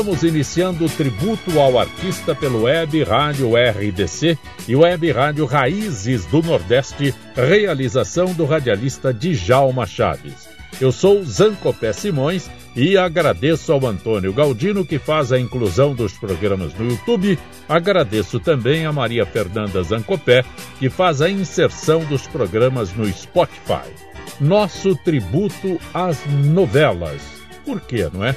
Estamos iniciando o tributo ao artista pelo Web Rádio RDC e Web Rádio Raízes do Nordeste, realização do radialista Djalma Chaves. Eu sou Zancopé Simões e agradeço ao Antônio Galdino que faz a inclusão dos programas no YouTube. Agradeço também a Maria Fernanda Zancopé que faz a inserção dos programas no Spotify. Nosso tributo às novelas. Por quê, não é?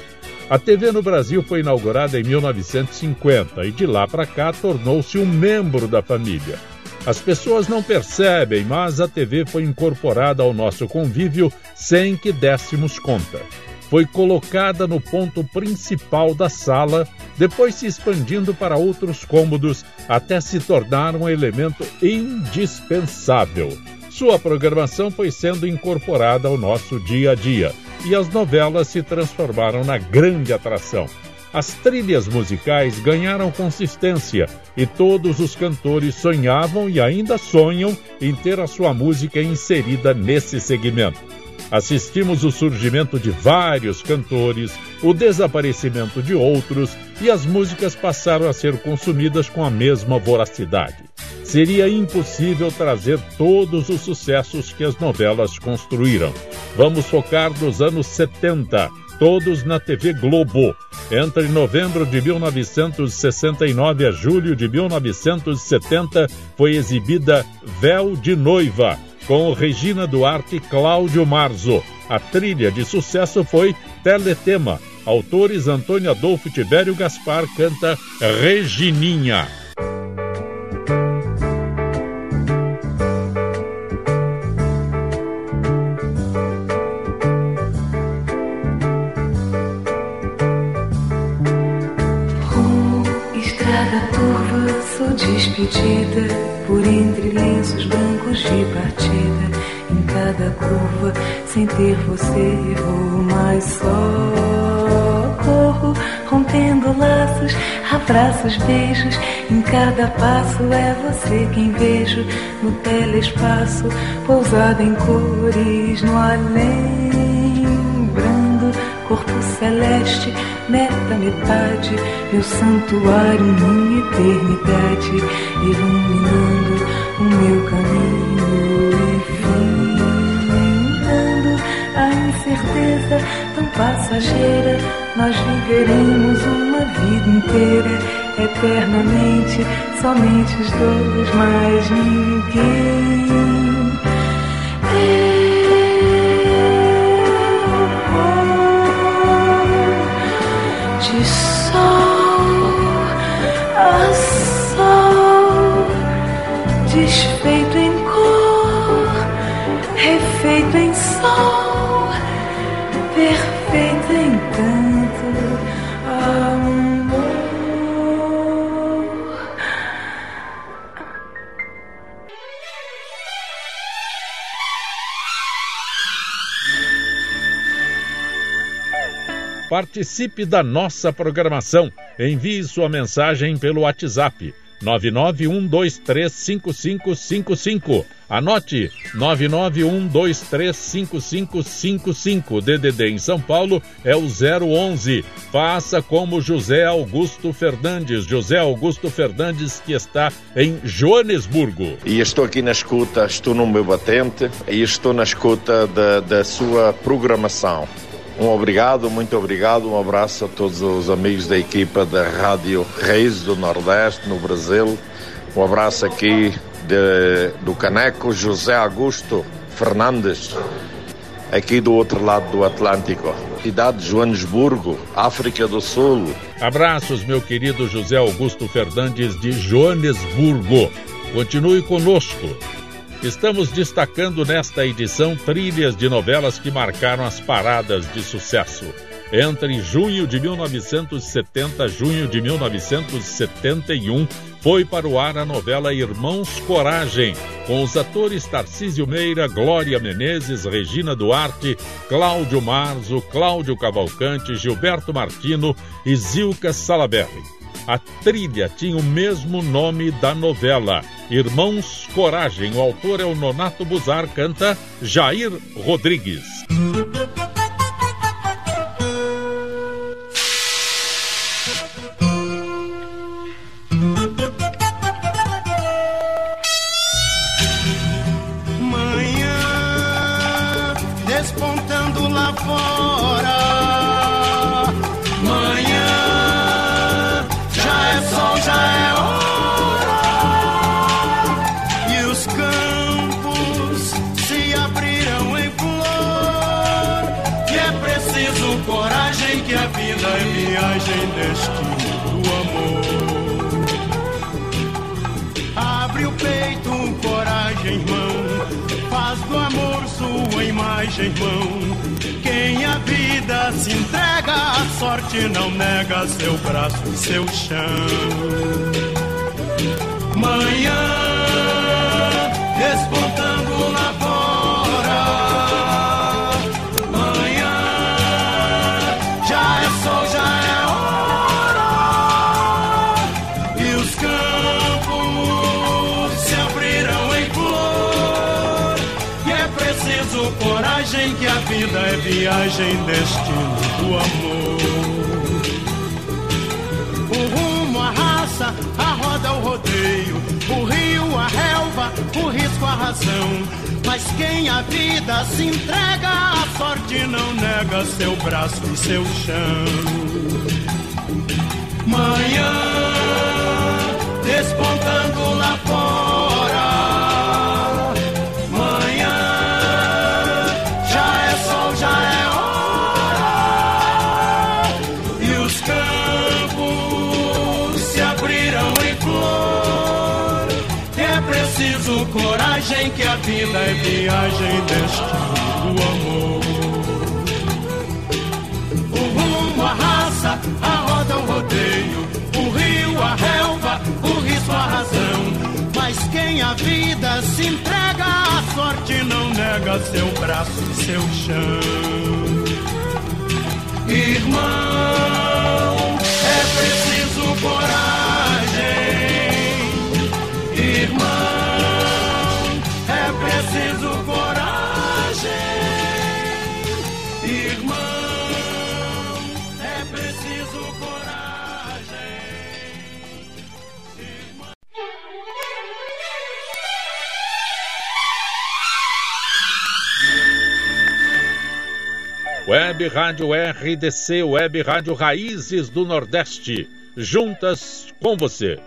A TV no Brasil foi inaugurada em 1950 e de lá para cá tornou-se um membro da família. As pessoas não percebem, mas a TV foi incorporada ao nosso convívio sem que dessemos conta. Foi colocada no ponto principal da sala, depois se expandindo para outros cômodos até se tornar um elemento indispensável. Sua programação foi sendo incorporada ao nosso dia a dia e as novelas se transformaram na grande atração. As trilhas musicais ganharam consistência e todos os cantores sonhavam e ainda sonham em ter a sua música inserida nesse segmento. Assistimos o surgimento de vários cantores, o desaparecimento de outros e as músicas passaram a ser consumidas com a mesma voracidade. Seria impossível trazer todos os sucessos que as novelas construíram. Vamos focar nos anos 70 todos na TV Globo. Entre novembro de 1969 a julho de 1970 foi exibida Véu de Noiva, com Regina Duarte e Cláudio Marzo. A trilha de sucesso foi Teletema. Autores Antônio Adolfo Tibério Gaspar canta Regininha. despedida sem ter você, vou mais só. Corro, rompendo laços, abraços, beijos. Em cada passo é você quem vejo no telespaço, pousado em cores no além. Brando, corpo celeste meta metade, meu santuário, minha eternidade, iluminando o meu caminho incerteza tão passageira. Nós viveremos uma vida inteira, eternamente, somente os dois, mais ninguém. Participe da nossa programação. Envie sua mensagem pelo WhatsApp 991235555. Anote 991235555. DDD em São Paulo é o 011. Faça como José Augusto Fernandes. José Augusto Fernandes que está em Joanesburgo. E estou aqui na escuta, estou no meu batente e estou na escuta da, da sua programação. Um obrigado, muito obrigado, um abraço a todos os amigos da equipa da Rádio Reis do Nordeste, no Brasil. Um abraço aqui de, do Caneco José Augusto Fernandes, aqui do outro lado do Atlântico, cidade de Joanesburgo, África do Sul. Abraços, meu querido José Augusto Fernandes de Joanesburgo. Continue conosco. Estamos destacando nesta edição trilhas de novelas que marcaram as paradas de sucesso. Entre junho de 1970 e junho de 1971, foi para o ar a novela Irmãos Coragem, com os atores Tarcísio Meira, Glória Menezes, Regina Duarte, Cláudio Marzo, Cláudio Cavalcante, Gilberto Martino e Zilka Salaberry. A trilha tinha o mesmo nome da novela, Irmãos Coragem. O autor é o Nonato Buzar, canta Jair Rodrigues. Irmão. Quem a vida se entrega, a sorte não nega seu braço e seu chão. Manhã é viagem, destino do amor. O rumo, a raça, a roda, o rodeio, o rio, a relva, o risco, a razão. Mas quem a vida se entrega, a sorte não nega seu braço e seu chão. Manhã, despontando lá fora vida é viagem, do amor. O rumo, a raça, a roda, o rodeio, o rio, a relva, o risco, a razão. Mas quem a vida se entrega, a sorte não nega seu braço seu chão. Irmão, Web Rádio RDC, Web Rádio Raízes do Nordeste, juntas com você.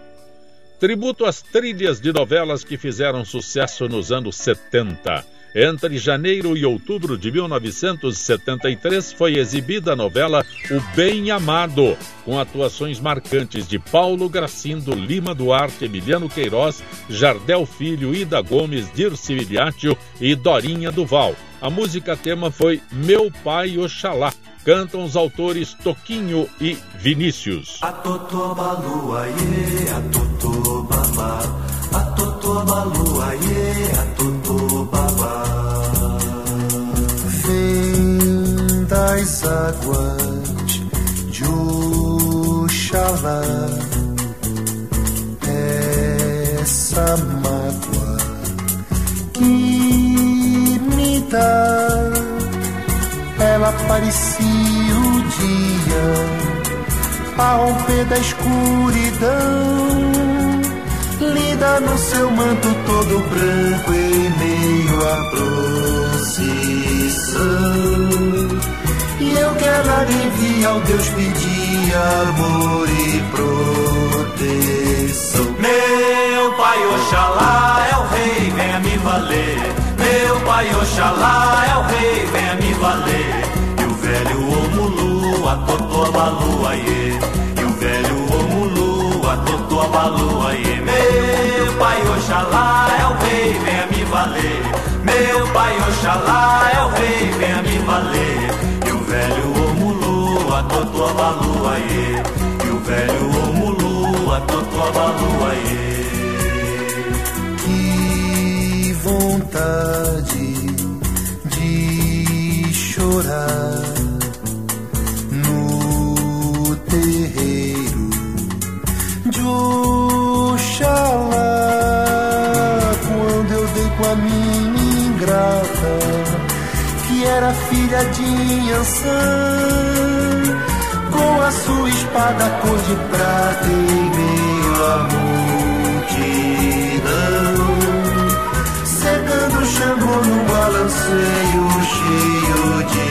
Tributo às trilhas de novelas que fizeram sucesso nos anos 70. Entre janeiro e outubro de 1973 foi exibida a novela O Bem Amado, com atuações marcantes de Paulo Gracindo, Lima Duarte, Emiliano Queiroz, Jardel Filho, Ida Gomes, Dirce Miliatio e Dorinha Duval. A música tema foi Meu Pai Oxalá, cantam os autores Toquinho e Vinícius. Vem das águas de Oxalá, essa mágoa que me dá ela parecia o dia a romper da escuridão, linda no seu manto todo branco em meio à procissão. E eu que ela envia ao Deus pedir amor e proteção. Meu pai Oxalá é o rei, venha me valer. Meu pai Oxalá é o rei, venha me valer. E o velho Omulu, a totó balu, aie. E o velho Omulu, a totó balu, aie. Oxalá é o rei, venha me valer. Meu pai Oxalá é o rei, venha me valer. E o velho Omulu, a totó balu, aie. E o velho Omulu, a totó balu, aie. vontade de chorar era filha de Ansan com a sua espada cor de prata em meio à multidão, cegando Xangô num balanceio cheio de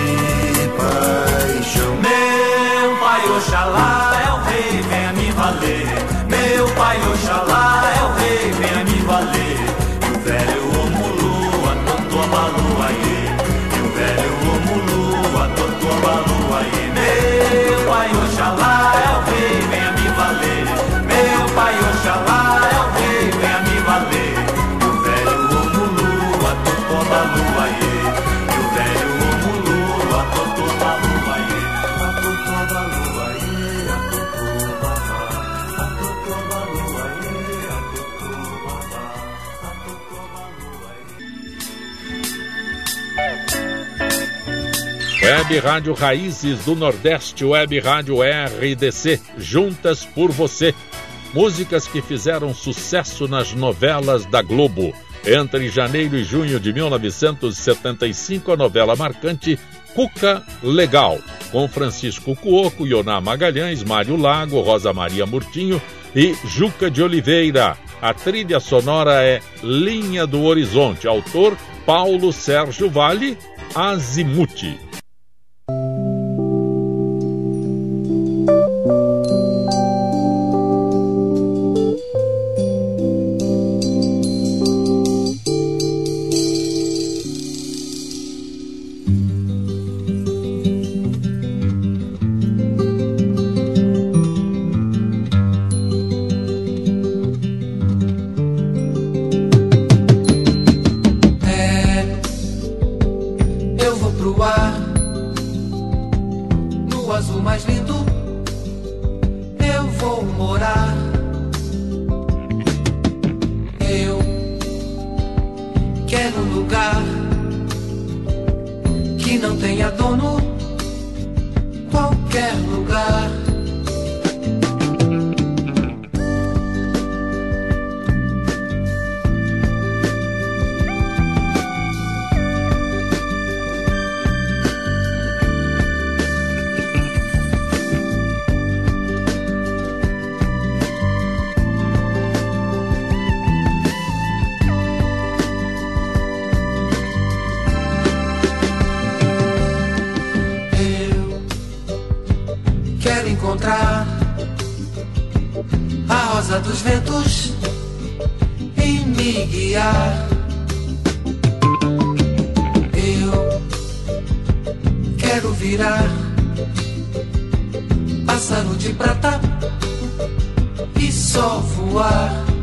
paixão. Meu pai Oxalá é o rei, venha me valer. Meu pai Oxalá Web Rádio Raízes do Nordeste, Web Rádio RDC, juntas por você. Músicas que fizeram sucesso nas novelas da Globo. Entre janeiro e junho de 1975, a novela marcante Cuca Legal, com Francisco Cuoco, Ioná Magalhães, Mário Lago, Rosa Maria Murtinho e Juca de Oliveira. A trilha sonora é Linha do Horizonte, autor Paulo Sérgio Vale, Azimuth. Dos ventos e me guiar. Eu quero virar pássaro de prata e só voar.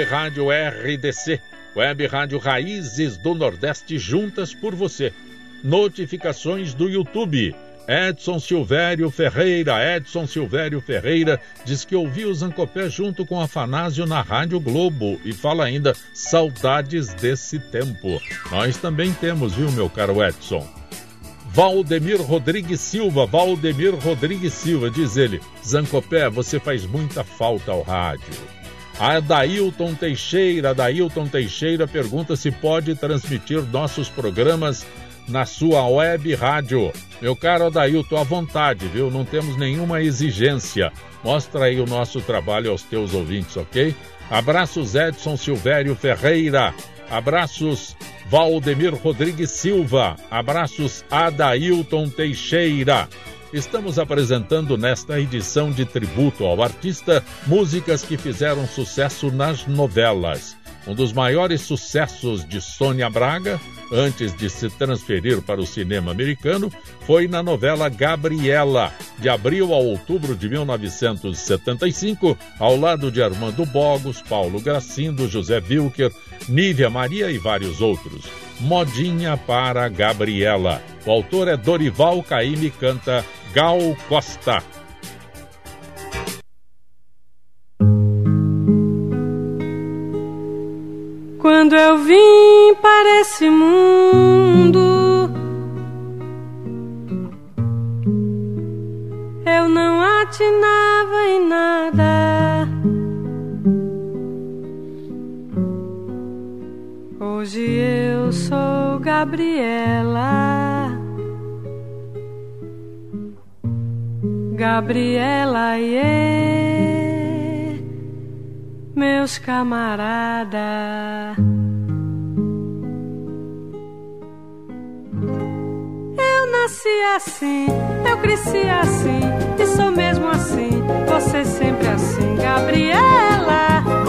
Web Rádio RDC, Web Rádio Raízes do Nordeste juntas por você. Notificações do YouTube. Edson Silvério Ferreira, Edson Silvério Ferreira, diz que ouviu o Zancopé junto com Afanásio na Rádio Globo e fala ainda saudades desse tempo. Nós também temos, viu, meu caro Edson? Valdemir Rodrigues Silva, Valdemir Rodrigues Silva, diz ele, Zancopé, você faz muita falta ao rádio. Adailton Teixeira, Adailton Teixeira pergunta se pode transmitir nossos programas na sua web rádio. Meu caro Adailton, à vontade, viu? Não temos nenhuma exigência. Mostra aí o nosso trabalho aos teus ouvintes, ok? Abraços Edson Silvério Ferreira. Abraços Valdemir Rodrigues Silva. Abraços Adailton Teixeira. Estamos apresentando nesta edição de tributo ao artista músicas que fizeram sucesso nas novelas. Um dos maiores sucessos de Sônia Braga, antes de se transferir para o cinema americano, foi na novela Gabriela, de abril a outubro de 1975, ao lado de Armando Bogos, Paulo Gracindo, José Wilker, Nívia Maria e vários outros. Modinha para Gabriela. O autor é Dorival Caymmi canta Gal Costa. Quando eu vim para esse mundo, eu não atinava em nada. Hoje eu sou Gabriela. Gabriela, yeah, meus camaradas. Eu nasci assim, eu cresci assim, e sou mesmo assim, você sempre assim, Gabriela.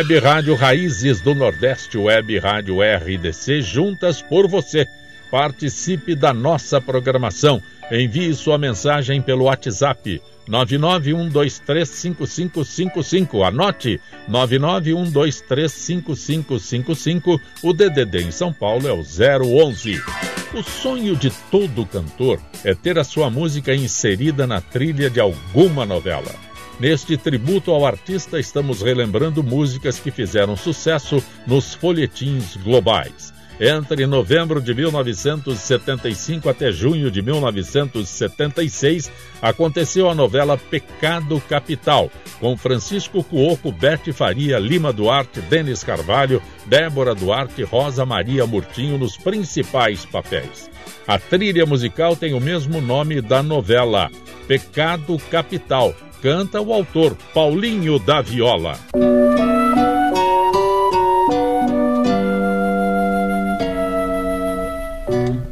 Web Rádio Raízes do Nordeste, Web Rádio RDC, juntas por você. Participe da nossa programação. Envie sua mensagem pelo WhatsApp 991235555. Anote 991235555. O DDD em São Paulo é o 011. O sonho de todo cantor é ter a sua música inserida na trilha de alguma novela. Neste tributo ao artista, estamos relembrando músicas que fizeram sucesso nos folhetins globais. Entre novembro de 1975 até junho de 1976, aconteceu a novela Pecado Capital, com Francisco Cuoco, Bete Faria, Lima Duarte, Denis Carvalho, Débora Duarte e Rosa Maria Murtinho nos principais papéis. A trilha musical tem o mesmo nome da novela, Pecado Capital. Canta o autor Paulinho da Viola.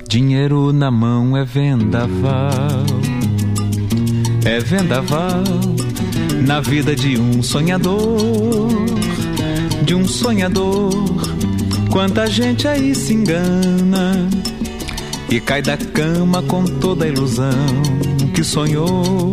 Dinheiro na mão é vendaval, é vendaval na vida de um sonhador, de um sonhador. Quanta gente aí se engana e cai da cama com toda a ilusão que sonhou.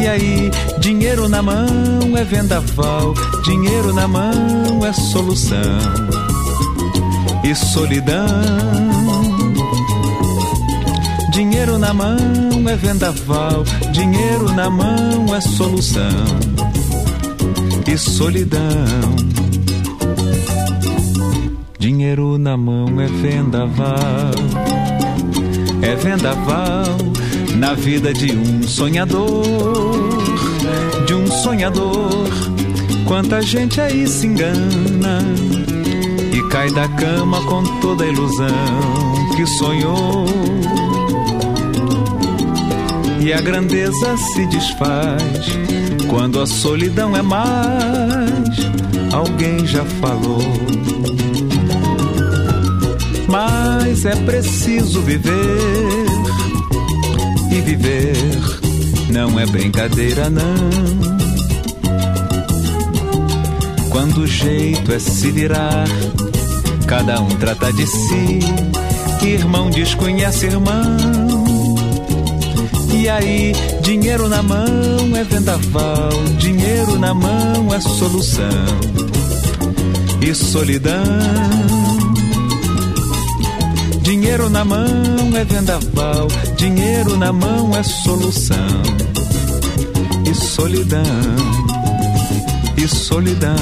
E aí, dinheiro na mão é vendaval, dinheiro na mão é solução. E solidão. Dinheiro na mão é vendaval, dinheiro na mão é solução. E solidão. Dinheiro na mão é vendaval, é vendaval na vida de um sonhador, de um sonhador. Quanta gente aí se engana e cai da cama com toda a ilusão que sonhou. E a grandeza se desfaz quando a solidão é mais. Alguém já falou. Mas é preciso viver e viver não é brincadeira, não. Quando o jeito é se virar, cada um trata de si, irmão desconhece irmão. E aí, dinheiro na mão é vendaval, dinheiro na mão é solução. E solidão Dinheiro na mão é vendaval, dinheiro na mão é solução. E solidão, e solidão,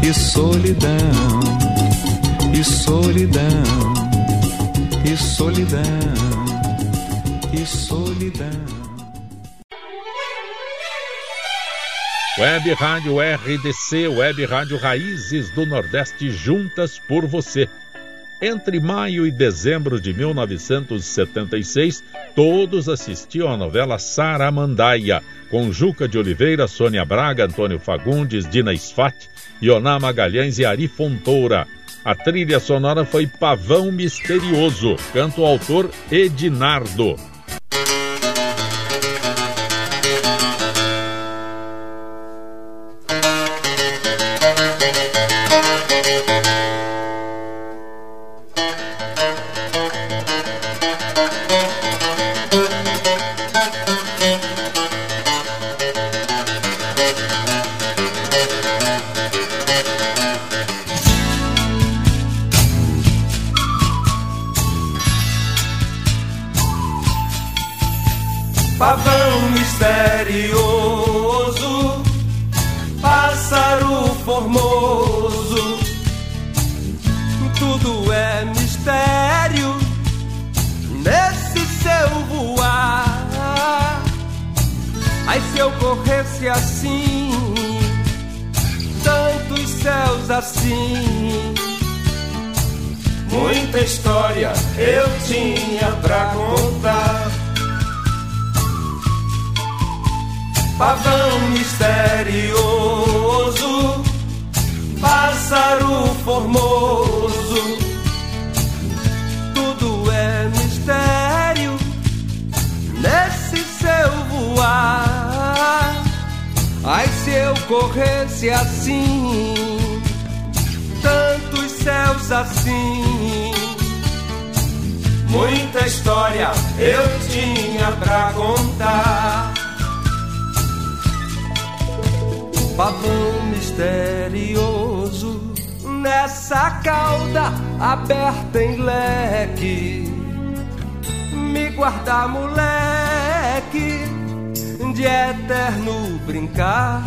e solidão, e solidão, e solidão, e solidão. Web Rádio RDC, Web Rádio Raízes do Nordeste, juntas por você. Entre maio e dezembro de 1976, todos assistiam à novela Saramandaia, com Juca de Oliveira, Sônia Braga, Antônio Fagundes, Dina Sfat, Ioná Magalhães e Ari Fontoura. A trilha sonora foi Pavão Misterioso, canto autor Edinardo. Corresse assim, tantos céus assim. Muita história eu tinha pra contar. Pavão misterioso, pássaro formoso, tudo é mistério Ai, se eu corresse assim, tantos céus assim. Muita história eu tinha pra contar. pavão misterioso nessa cauda aberta em leque. Me guardar, moleque, de eterno brincar.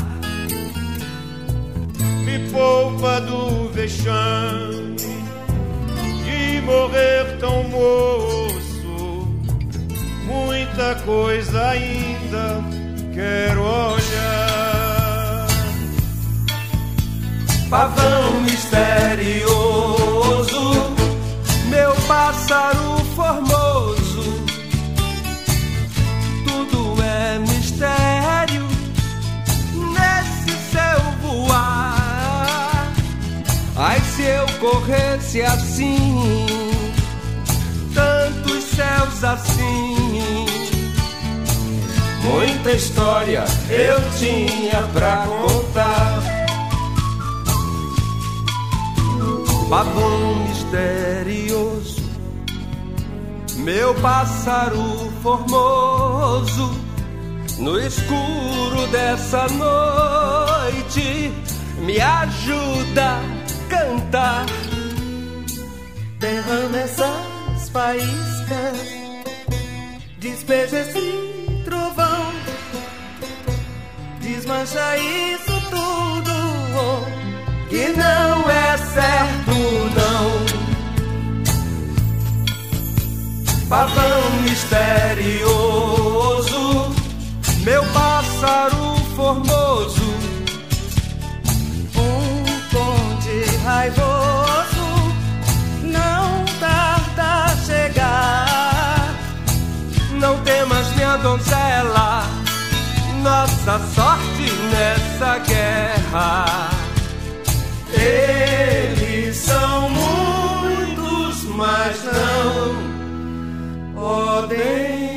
Me poupa do vexame de morrer tão moço. Muita coisa ainda quero olhar pavão misterioso, meu pássaro formoso. Mistério nesse seu voar. Ai, se eu corresse assim, tantos céus assim. Muita história eu tinha pra contar pavão misterioso, meu pássaro formoso, no escuro dessa noite, me ajuda a cantar. Derrama essas faíscas, despeja esse trovão, desmancha isso tudo que não é certo não. Pavão misterioso, meu pássaro formoso, um ponte raivoso, não tarda a chegar. Não temas, minha donzela, nossa sorte nessa guerra. Eles são muitos, mas não podem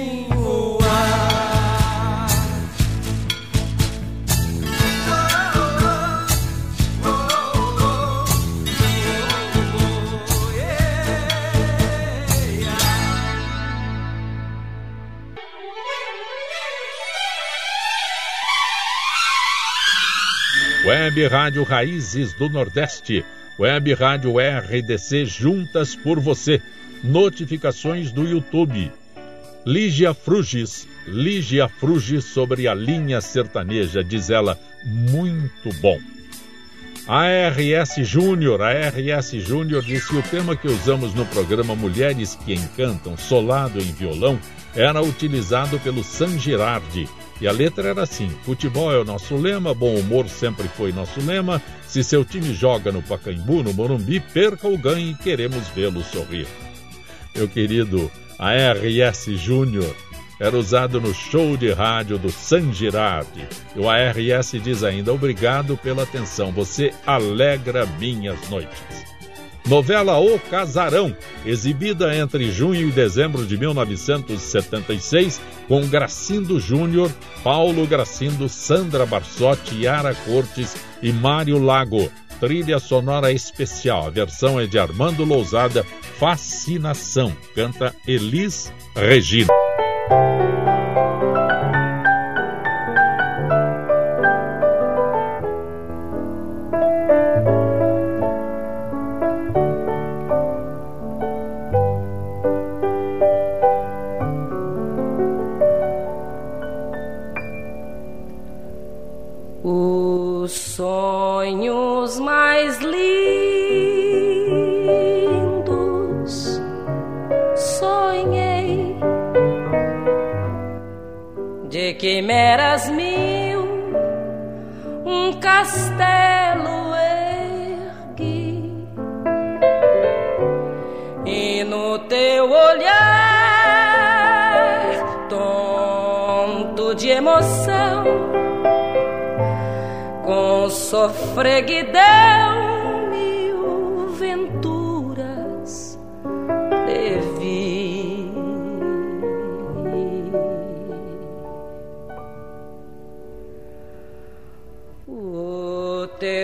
Web Rádio Raízes do Nordeste. Web Rádio RDC juntas por você. Notificações do YouTube. Lígia Frugis. Lígia Frugis sobre a linha sertaneja, diz ela, muito bom. ARS Júnior, ARS Júnior disse o tema que usamos no programa Mulheres que Encantam, solado em violão, era utilizado pelo San Girardi. E a letra era assim: futebol é o nosso lema, bom humor sempre foi nosso lema. Se seu time joga no Pacaembu, no Morumbi, perca ou ganhe, queremos vê-lo sorrir. Meu querido ARS Júnior era usado no show de rádio do San Girardi. E o ARS diz ainda: obrigado pela atenção, você alegra minhas noites. Novela O Casarão, exibida entre junho e dezembro de 1976, com Gracindo Júnior, Paulo Gracindo, Sandra Barsotti, Yara Cortes e Mário Lago. Trilha sonora especial. A versão é de Armando Lousada, Fascinação. Canta Elis Regina. Quimeras mil um castelo ergui. E no teu olhar tonto de emoção com sofreguidão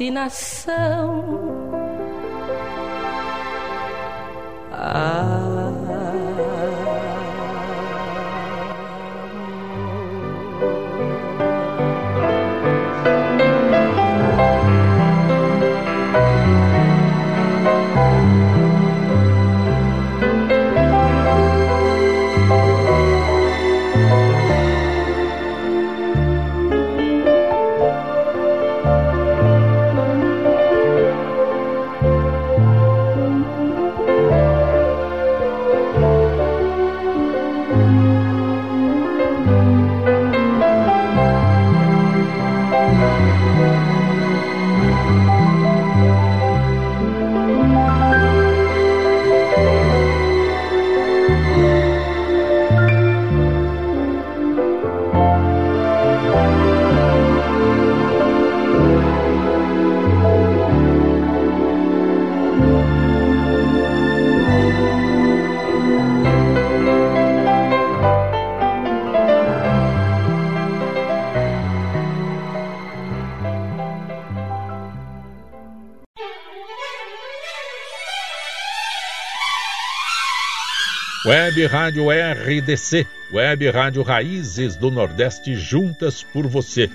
Ah. Web Rádio RDC, Web Rádio Raízes do Nordeste juntas por você.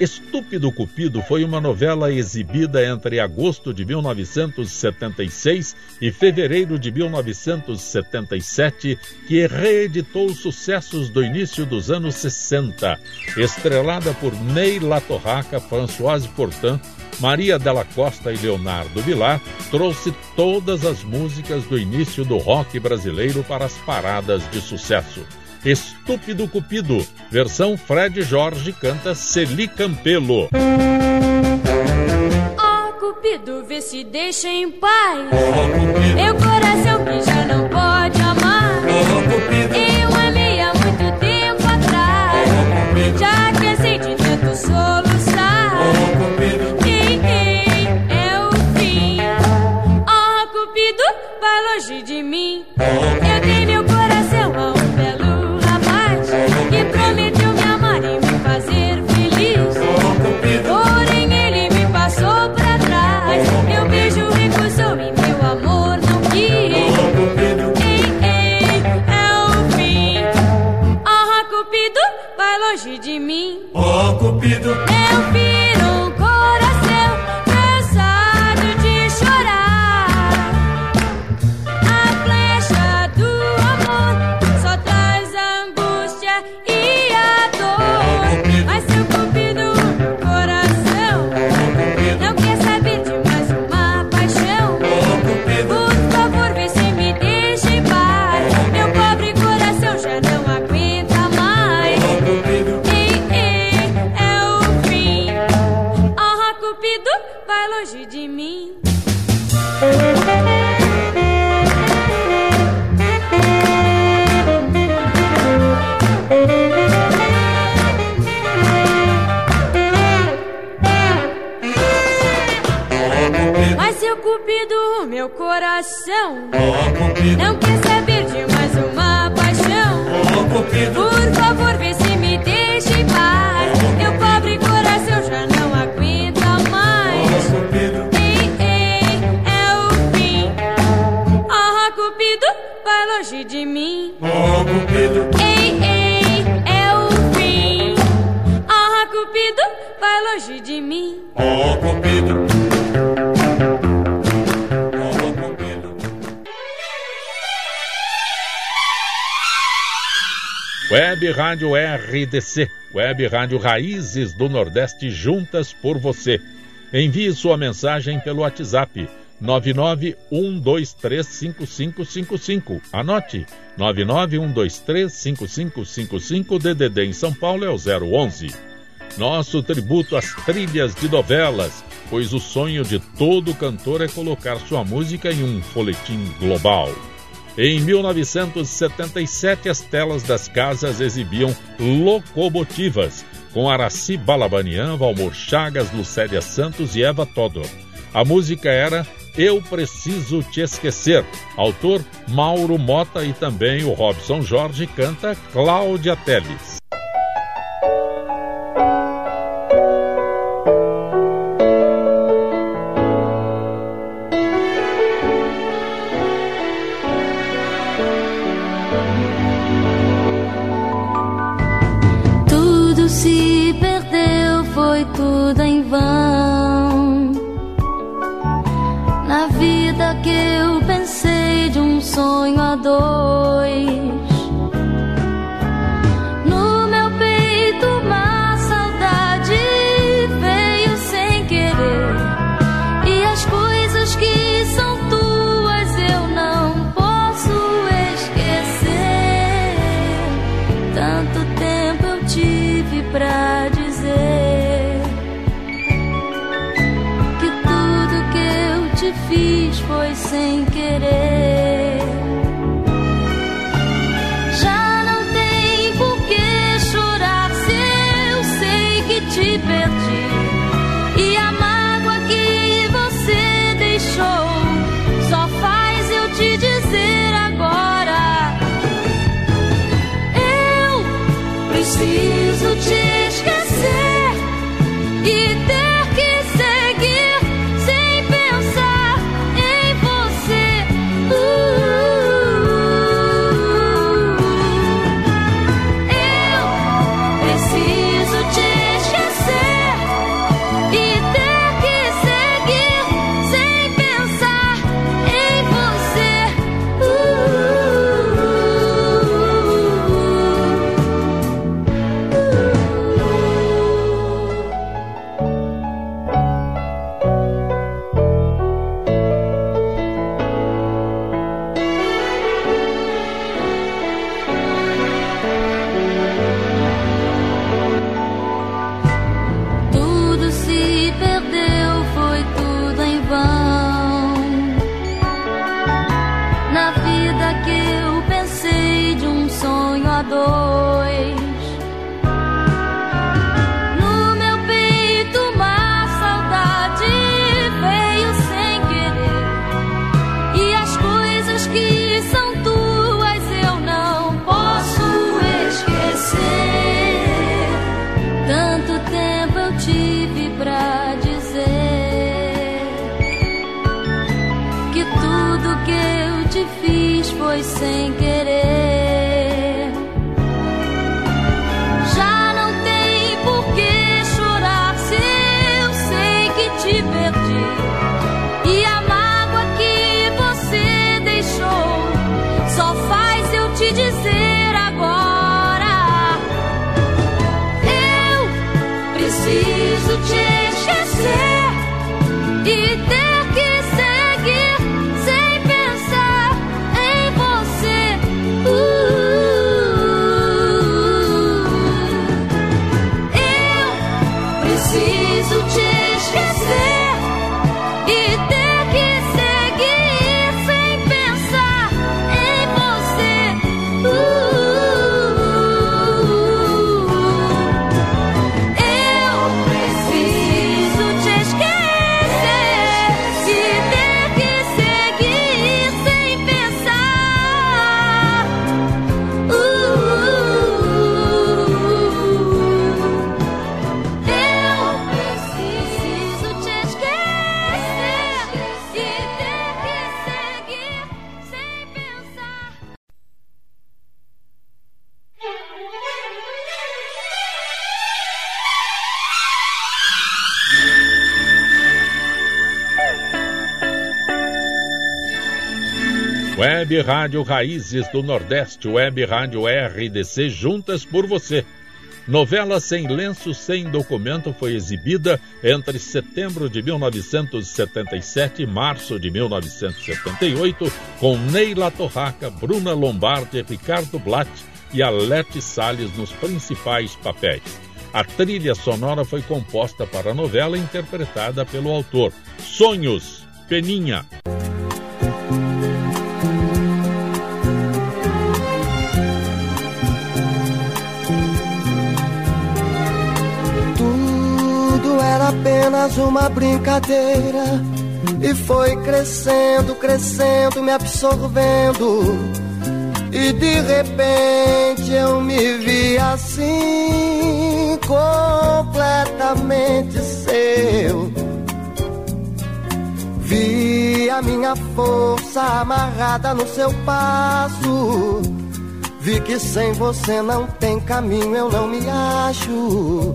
Estúpido Cupido foi uma novela exibida entre agosto de 1976 e fevereiro de 1977, que reeditou sucessos do início dos anos 60. Estrelada por Ney Latorraca, Françoise Portan, Maria Della Costa e Leonardo Vilar trouxe todas as músicas do início do rock brasileiro para as paradas de sucesso. Estúpido Cupido, versão Fred Jorge canta Celi Campelo. Oh, Cupido, vê se deixa em paz. Oh, Meu coração que já não pode Oh, Cupido, RDC, Web Rádio Raízes do Nordeste juntas por você. Envie sua mensagem pelo WhatsApp 991235555. Anote 991235555 DDD em São Paulo é o 011. Nosso tributo às trilhas de novelas, pois o sonho de todo cantor é colocar sua música em um folhetim global. Em 1977, as telas das casas exibiam locomotivas, com Araci Balabanian, Valmor Chagas, Lucélia Santos e Eva Todor. A música era Eu Preciso Te Esquecer. Autor Mauro Mota e também o Robson Jorge canta Cláudia Teles. Web Rádio Raízes do Nordeste, Web Rádio RDC, juntas por você. Novela Sem Lenço, Sem Documento foi exibida entre setembro de 1977 e março de 1978, com Neila Torraca, Bruna Lombardi, Ricardo Blatt e Alete Salles nos principais papéis. A trilha sonora foi composta para a novela interpretada pelo autor. Sonhos, Peninha. Apenas uma brincadeira e foi crescendo, crescendo, me absorvendo. E de repente eu me vi assim, completamente seu. Vi a minha força amarrada no seu passo. Vi que sem você não tem caminho, eu não me acho.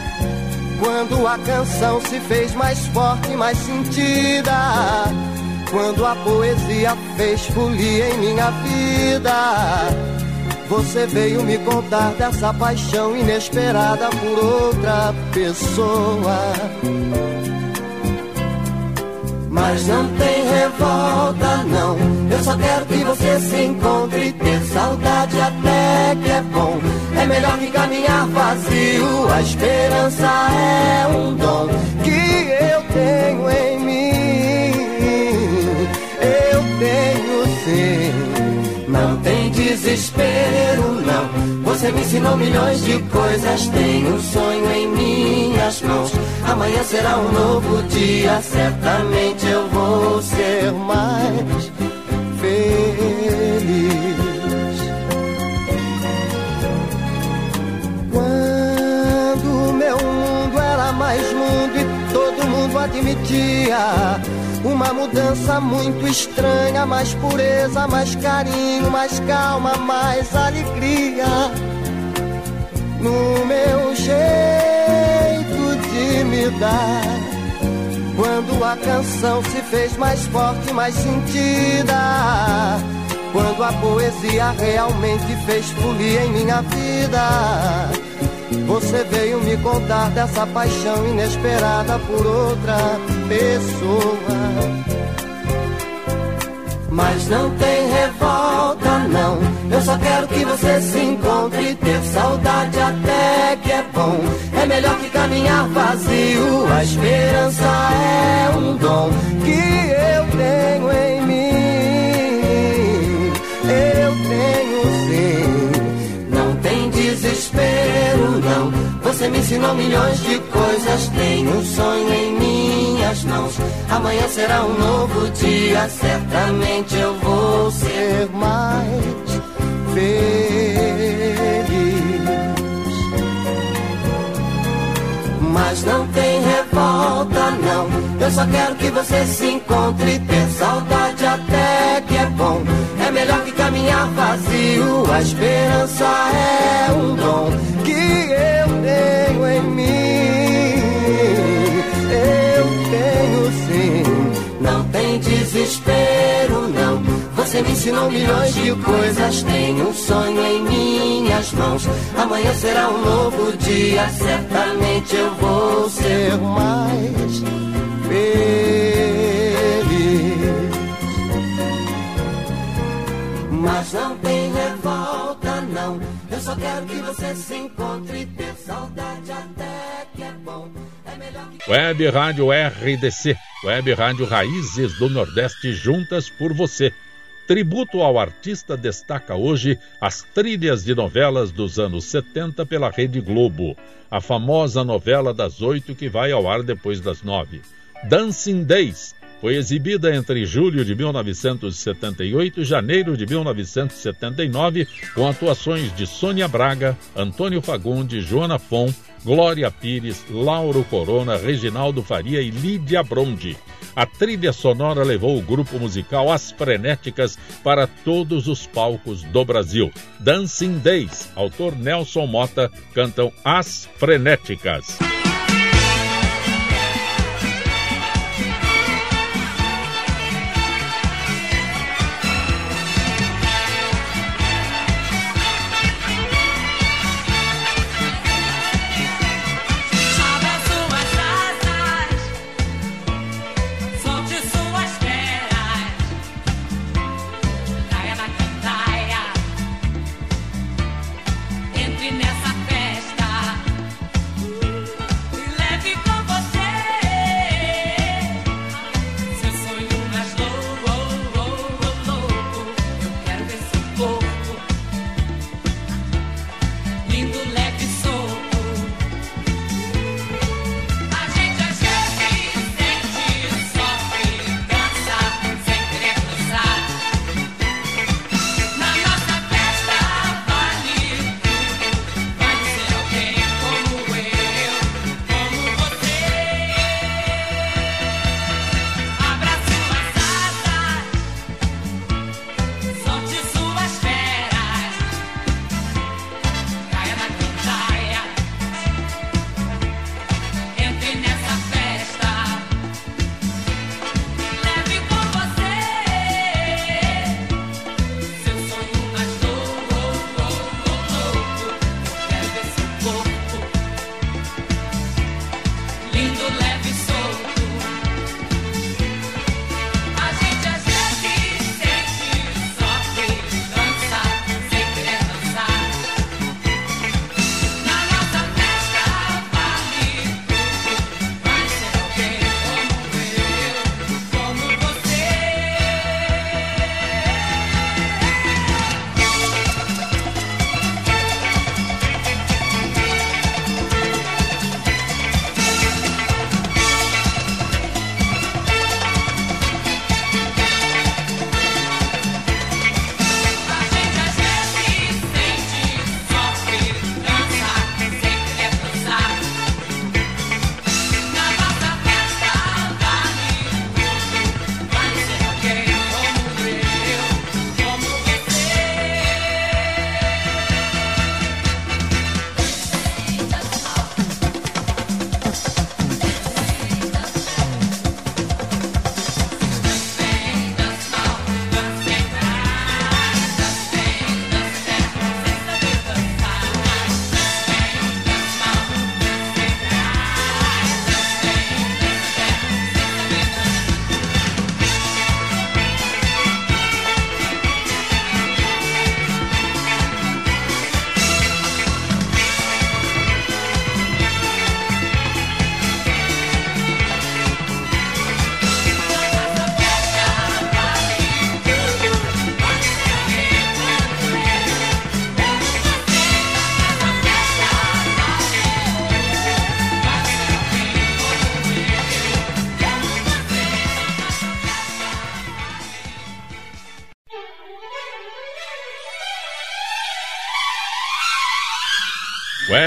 quando a canção se fez mais forte, mais sentida. Quando a poesia fez folia em minha vida. Você veio me contar dessa paixão inesperada por outra pessoa. Mas não tem revolta, não. Eu só quero que você se encontre. Ter saudade até que é bom. É melhor que caminhar vazio. A esperança é um dom que eu tenho em mim. Eu tenho sim. Não tem desespero, não. Você me ensinou milhões de coisas. Tenho um sonho em minhas mãos. Amanhã será um novo dia. Certamente eu vou ser mais feliz. Mundo admitia. Uma mudança muito estranha, mais pureza, mais carinho, mais calma, mais alegria no meu jeito de me dar. Quando a canção se fez mais forte, mais sentida. Quando a poesia realmente fez folia em minha vida. Você veio me contar dessa paixão inesperada por outra pessoa. Mas não tem revolta, não. Eu só quero que você se encontre. Ter saudade até que é bom. É melhor que caminhar vazio. A esperança é um dom que eu tenho em Você me ensinou milhões de coisas. Tenho um sonho em minhas mãos. Amanhã será um novo dia. Certamente eu vou ser mais feliz. Mas não tem revolta, não. Eu só quero que você se encontre. Ter saudade até que é bom. É melhor que caminhar vazio. A esperança é um dom que eu tenho em mim. Eu tenho sim. Não tem desespero, não. Você me ensinou milhões de coisas. Tenho um sonho em minhas mãos. Amanhã será um novo dia. Certamente eu vou ser mais feliz. Mas não tem revolta, não. Só quero que você se encontre. Ter saudade até que é bom. É melhor. Web Rádio RDC, Web Rádio Raízes do Nordeste, juntas por você. Tributo ao artista destaca hoje as trilhas de novelas dos anos 70 pela Rede Globo. A famosa novela das oito que vai ao ar depois das nove. Dancing Days, Foi exibida entre julho de 1978 e janeiro de 1979, com atuações de Sônia Braga, Antônio Fagundes, Joana Fon, Glória Pires, Lauro Corona, Reginaldo Faria e Lídia Brondi. A trilha sonora levou o grupo musical As Frenéticas para todos os palcos do Brasil. Dancing Days, autor Nelson Mota, cantam As Frenéticas.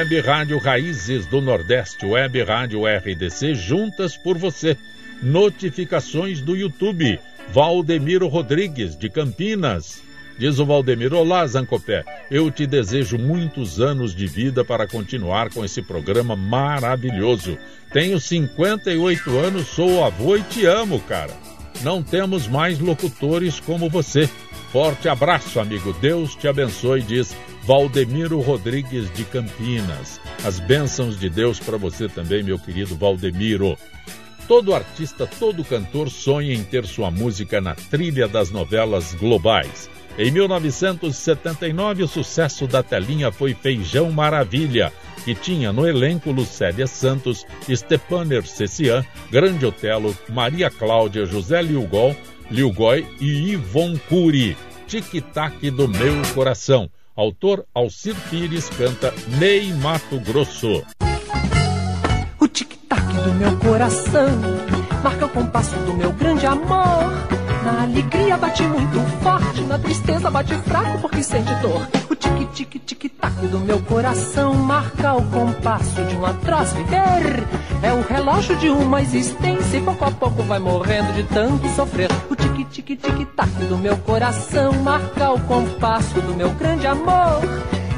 Web Rádio Raízes do Nordeste, Web Rádio RDC, juntas por você. Notificações do YouTube. Valdemiro Rodrigues, de Campinas. Diz o Valdemiro, olá Zancopé, eu te desejo muitos anos de vida para continuar com esse programa maravilhoso. Tenho 58 anos, sou avô e te amo, cara. Não temos mais locutores como você. Forte abraço, amigo. Deus te abençoe, diz Valdemiro Rodrigues de Campinas. As bênçãos de Deus para você também, meu querido Valdemiro. Todo artista, todo cantor sonha em ter sua música na trilha das novelas globais. Em 1979, o sucesso da telinha foi Feijão Maravilha, que tinha no elenco Lucélia Santos, Stepaner Cessian, Grande Otelo, Maria Cláudia, José Liugol, Liugói e Ivon Cury. Tic-tac do meu coração. Autor Alcir Pires canta Ney Mato Grosso. O tic-tac do meu coração marca o compasso do meu grande amor. Na alegria bate muito forte, na tristeza bate fraco porque sente dor. O tic-tic-tic-tac do meu coração marca o compasso de um atroz viver. É o relógio de uma existência e pouco a pouco vai morrendo de tanto sofrer. O tic-tic-tic-tac do meu coração marca o compasso do meu grande amor.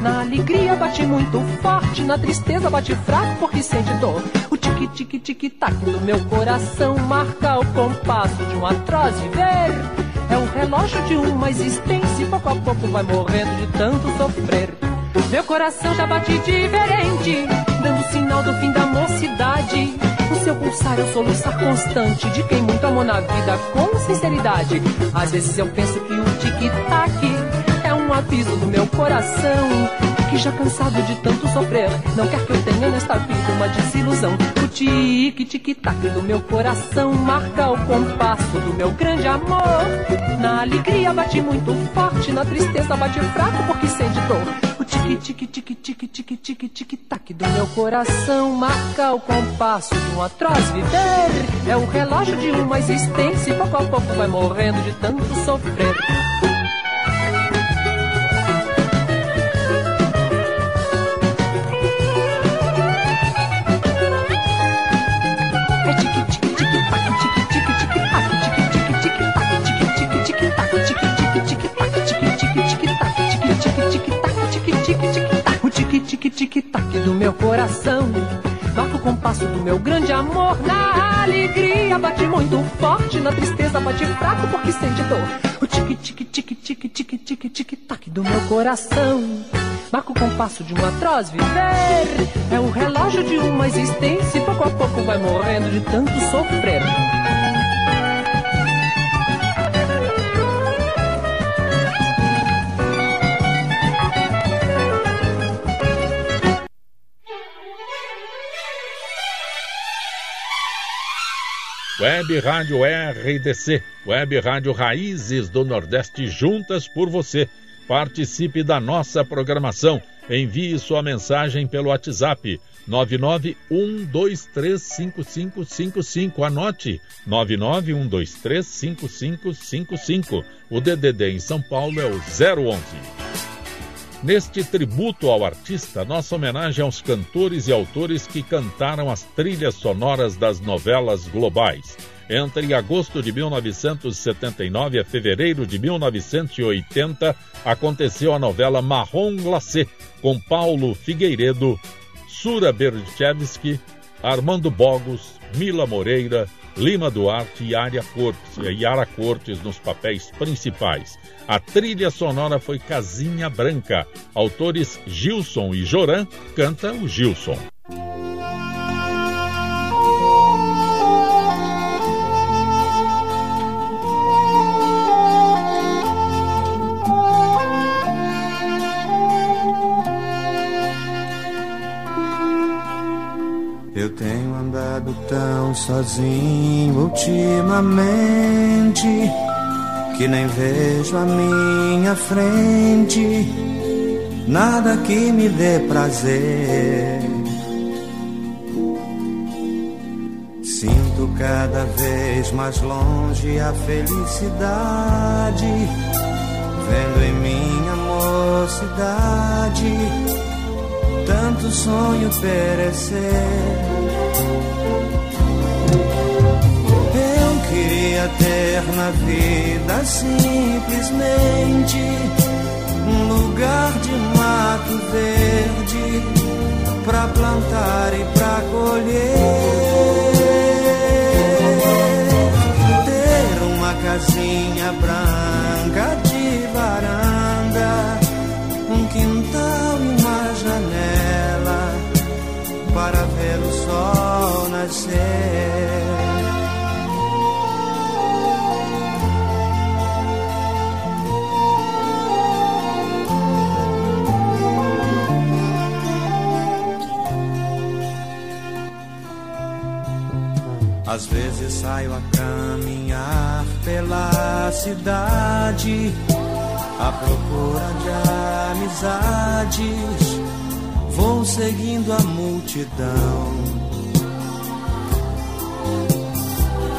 Na alegria bate muito forte, na tristeza bate fraco porque sente dor. O tic-tic-tic-tac do meu coração marca o compasso de um atroz viver. É o relógio de uma existência e pouco a pouco vai morrendo de tanto sofrer. Meu coração já bate diferente, dando sinal do fim da mocidade. O seu pulsar é o soluçar constante de quem muito amou na vida com sinceridade. Às vezes eu penso que o tic-tac um aviso do meu coração que já cansado de tanto sofrer, não quer que eu tenha nesta vida uma desilusão. O tic-tic-tac do meu coração marca o compasso do meu grande amor. Na alegria bate muito forte, na tristeza bate fraco porque sente dor. O tic-tic-tic-tic-tic-tic-tic-tac do meu coração marca o compasso de um atroz viver. É o relógio de uma existência e pouco a pouco vai morrendo de tanto sofrer. Tic-tic-tac do meu coração. Marca o compasso do meu grande amor. Na alegria bate muito forte, na tristeza bate fraco porque sente dor. O tic-tic-tic-tic-tic-tic-tic-tac do meu coração. Marca o compasso de um atroz viver. É o relógio de uma existência e pouco a pouco vai morrendo de tanto sofrer. Web Rádio RDC, Web Rádio Raízes do Nordeste, juntas por você. Participe da nossa programação. Envie sua mensagem pelo WhatsApp 991235555. Anote 991235555. O DDD em São Paulo é o 011. Neste tributo ao artista, nossa homenagem aos cantores e autores que cantaram as trilhas sonoras das novelas globais. Entre agosto de 1979 a fevereiro de 1980, aconteceu a novela Marrom Glacé, com Paulo Figueiredo, Sura Berchevski, Armando Bogos, Mila Moreira, Lima Duarte e Yara Cortes, Cortes nos papéis principais. A trilha sonora foi Casinha Branca. Autores Gilson e Joran canta o Gilson. Tão sozinho ultimamente que nem vejo a minha frente nada que me dê prazer. Sinto cada vez mais longe a felicidade, vendo em minha mocidade tanto sonho perecer. Queria ter na vida simplesmente um lugar de mato verde pra plantar e pra colher. Ter uma casinha branca de varanda, um quintal e uma janela para ver o sol nascer. Às vezes saio a caminhar pela cidade à procura de amizades. Vou seguindo a multidão.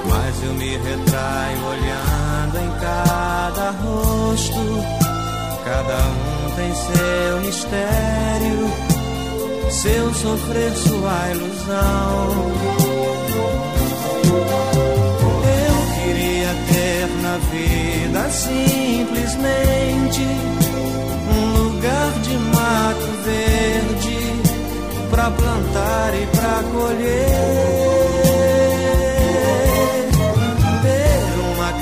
mas eu me retraio olhando em cada rosto. Cada um tem seu mistério, seu sofrer, sua ilusão. Simplesmente um lugar de mato verde pra plantar e pra colher.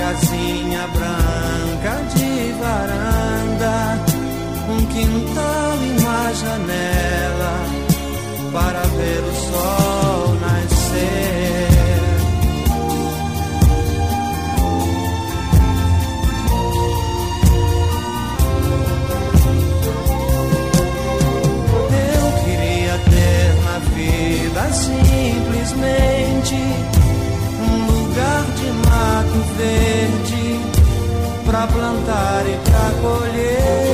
casinha branca de varanda, um quintal e uma janela para ver o sol nascer. Um lugar de mato verde pra plantar e pra colher.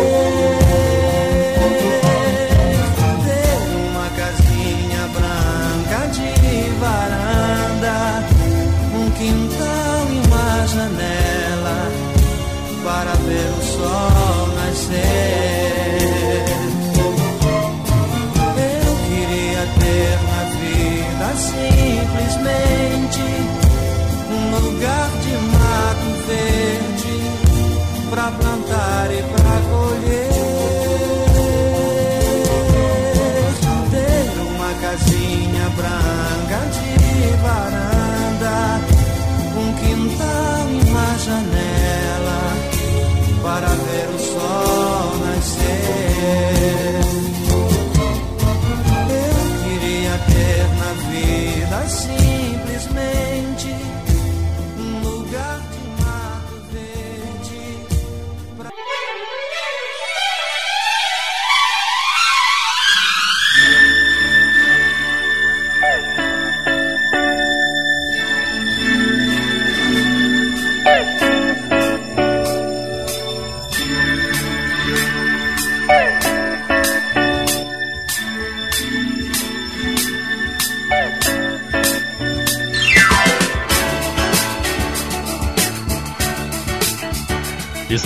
Plantar e pra colher. Ter uma casinha branca de varanda,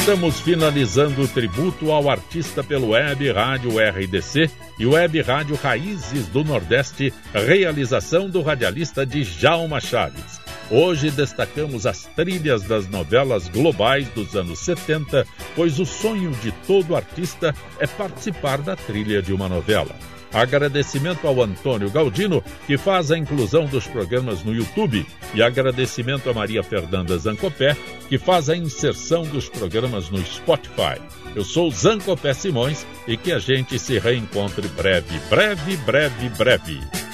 Estamos finalizando o tributo ao artista pelo Web Rádio RDC e Web Rádio Raízes do Nordeste, realização do radialista Djalma Chaves. Hoje destacamos as trilhas das novelas globais dos anos 70, pois o sonho de todo artista é participar da trilha de uma novela. Agradecimento ao Antônio Galdino, que faz a inclusão dos programas no YouTube, e agradecimento a Maria Fernanda Zancopé, que faz a inserção dos programas no Spotify. Eu sou Zancopé Simões e que a gente se reencontre breve, breve, breve, breve.